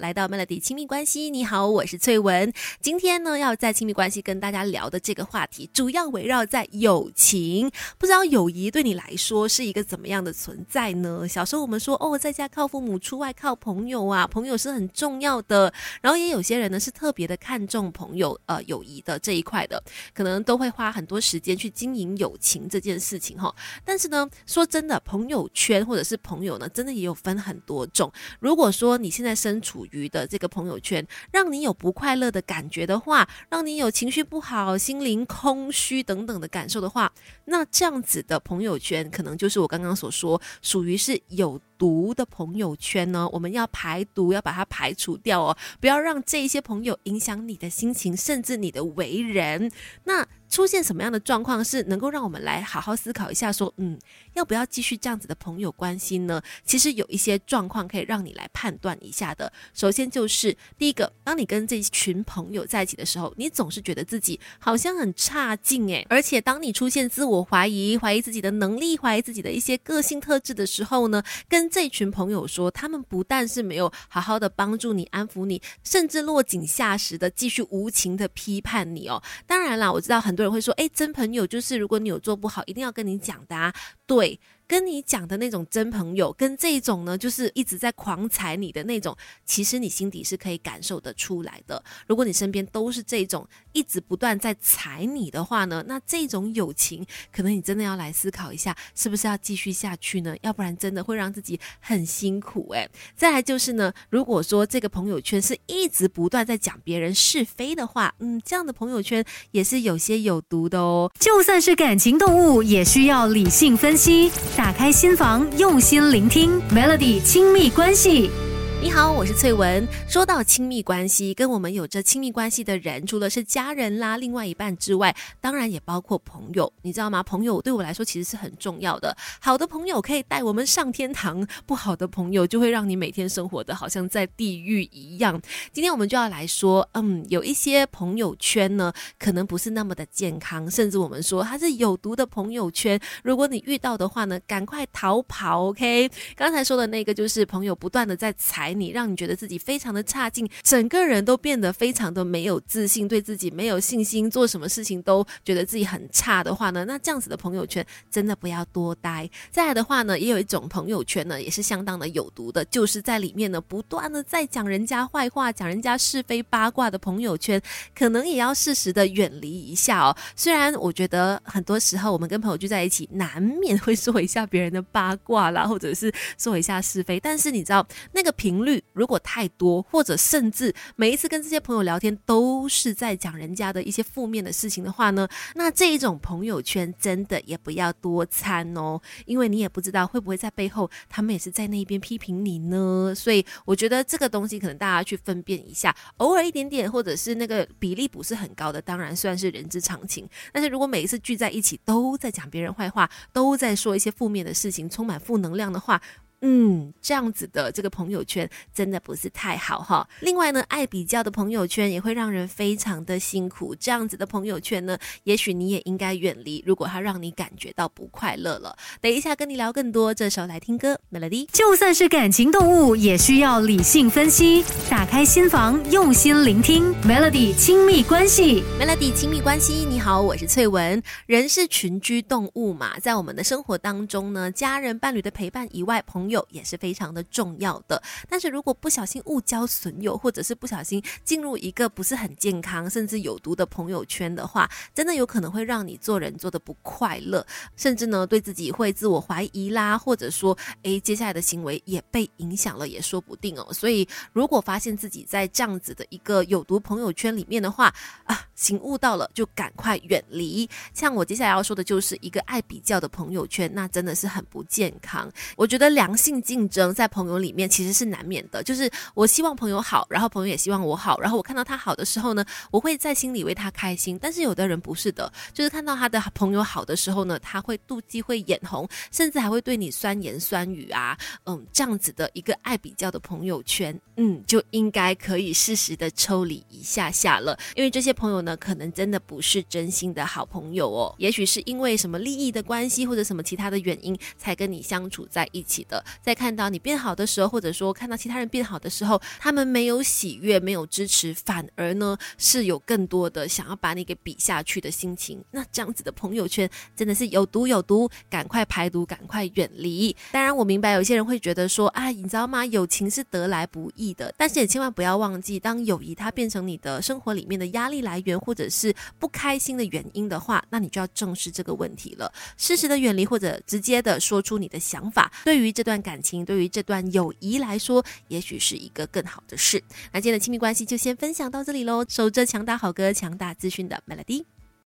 来到 Melody 亲密关系，你好，我是翠文。今天呢，要在亲密关系跟大家聊的这个话题，主要围绕在友情。不知道友谊对你来说是一个怎么样的存在呢？小时候我们说，哦，在家靠父母，出外靠朋友啊，朋友是很重要的。然后也有些人呢，是特别的看重朋友呃友谊的这一块的，可能都会花很多时间去经营友情这件事情哈。但是呢，说真的，朋友圈或者是朋友呢，真的也有分很多种。如果说你现在身处于的这个朋友圈，让你有不快乐的感觉的话，让你有情绪不好、心灵空虚等等的感受的话，那这样子的朋友圈，可能就是我刚刚所说，属于是有毒的朋友圈呢。我们要排毒，要把它排除掉哦，不要让这些朋友影响你的心情，甚至你的为人。那出现什么样的状况是能够让我们来好好思考一下，说，嗯，要不要继续这样子的朋友关系呢？其实有一些状况可以让你来判断一下的。首先就是第一个，当你跟这群朋友在一起的时候，你总是觉得自己好像很差劲诶，而且当你出现自我怀疑、怀疑自己的能力、怀疑自己的一些个性特质的时候呢，跟这群朋友说，他们不但是没有好好的帮助你、安抚你，甚至落井下石的继续无情的批判你哦。当然啦，我知道很多。人会说，哎，真朋友就是如果你有做不好，一定要跟你讲的啊，对。跟你讲的那种真朋友，跟这种呢，就是一直在狂踩你的那种，其实你心底是可以感受得出来的。如果你身边都是这种一直不断在踩你的话呢，那这种友情，可能你真的要来思考一下，是不是要继续下去呢？要不然真的会让自己很辛苦诶。再来就是呢，如果说这个朋友圈是一直不断在讲别人是非的话，嗯，这样的朋友圈也是有些有毒的哦。就算是感情动物，也需要理性分析。打开心房，用心聆听，Melody 亲密关系。你好，我是翠文。说到亲密关系，跟我们有着亲密关系的人，除了是家人啦、另外一半之外，当然也包括朋友。你知道吗？朋友对我来说其实是很重要的。好的朋友可以带我们上天堂，不好的朋友就会让你每天生活的好像在地狱一样。今天我们就要来说，嗯，有一些朋友圈呢，可能不是那么的健康，甚至我们说它是有毒的朋友圈。如果你遇到的话呢，赶快逃跑。OK，刚才说的那个就是朋友不断的在踩。你让你觉得自己非常的差劲，整个人都变得非常的没有自信，对自己没有信心，做什么事情都觉得自己很差的话呢？那这样子的朋友圈真的不要多待。再来的话呢，也有一种朋友圈呢，也是相当的有毒的，就是在里面呢不断的在讲人家坏话、讲人家是非八卦的朋友圈，可能也要适时的远离一下哦。虽然我觉得很多时候我们跟朋友聚在一起，难免会说一下别人的八卦啦，或者是说一下是非，但是你知道那个率如果太多，或者甚至每一次跟这些朋友聊天都是在讲人家的一些负面的事情的话呢，那这一种朋友圈真的也不要多参哦，因为你也不知道会不会在背后他们也是在那边批评你呢。所以我觉得这个东西可能大家去分辨一下，偶尔一点点，或者是那个比例不是很高的，当然算是人之常情。但是如果每一次聚在一起都在讲别人坏话，都在说一些负面的事情，充满负能量的话。嗯，这样子的这个朋友圈真的不是太好哈。另外呢，爱比较的朋友圈也会让人非常的辛苦。这样子的朋友圈呢，也许你也应该远离。如果它让你感觉到不快乐了，等一下跟你聊更多。这时候来听歌，Melody。就算是感情动物，也需要理性分析。打开心房，用心聆听，Melody 亲密关系。Melody 亲密关系，你好，我是翠文。人是群居动物嘛，在我们的生活当中呢，家人、伴侣的陪伴以外，朋友。友也是非常的重要的，但是如果不小心误交损友，或者是不小心进入一个不是很健康甚至有毒的朋友圈的话，真的有可能会让你做人做的不快乐，甚至呢对自己会自我怀疑啦，或者说诶接下来的行为也被影响了也说不定哦。所以如果发现自己在这样子的一个有毒朋友圈里面的话啊，醒悟到了就赶快远离。像我接下来要说的就是一个爱比较的朋友圈，那真的是很不健康。我觉得良性竞争在朋友里面其实是难免的，就是我希望朋友好，然后朋友也希望我好，然后我看到他好的时候呢，我会在心里为他开心。但是有的人不是的，就是看到他的朋友好的时候呢，他会妒忌，会眼红，甚至还会对你酸言酸语啊，嗯，这样子的一个爱比较的朋友圈，嗯，就应该可以适时的抽离一下下了，因为这些朋友呢，可能真的不是真心的好朋友哦，也许是因为什么利益的关系或者什么其他的原因才跟你相处在一起的。在看到你变好的时候，或者说看到其他人变好的时候，他们没有喜悦，没有支持，反而呢是有更多的想要把你给比下去的心情。那这样子的朋友圈真的是有毒有毒，赶快排毒，赶快远离。当然，我明白有些人会觉得说，啊，你知道吗？友情是得来不易的，但是也千万不要忘记，当友谊它变成你的生活里面的压力来源，或者是不开心的原因的话，那你就要正视这个问题了，适时的远离，或者直接的说出你的想法。对于这段感情，对于这段友谊来说，也许是一个更好的事。那今天的亲密关系就先分享到这里喽，守着强大好歌、强大资讯的 Melody。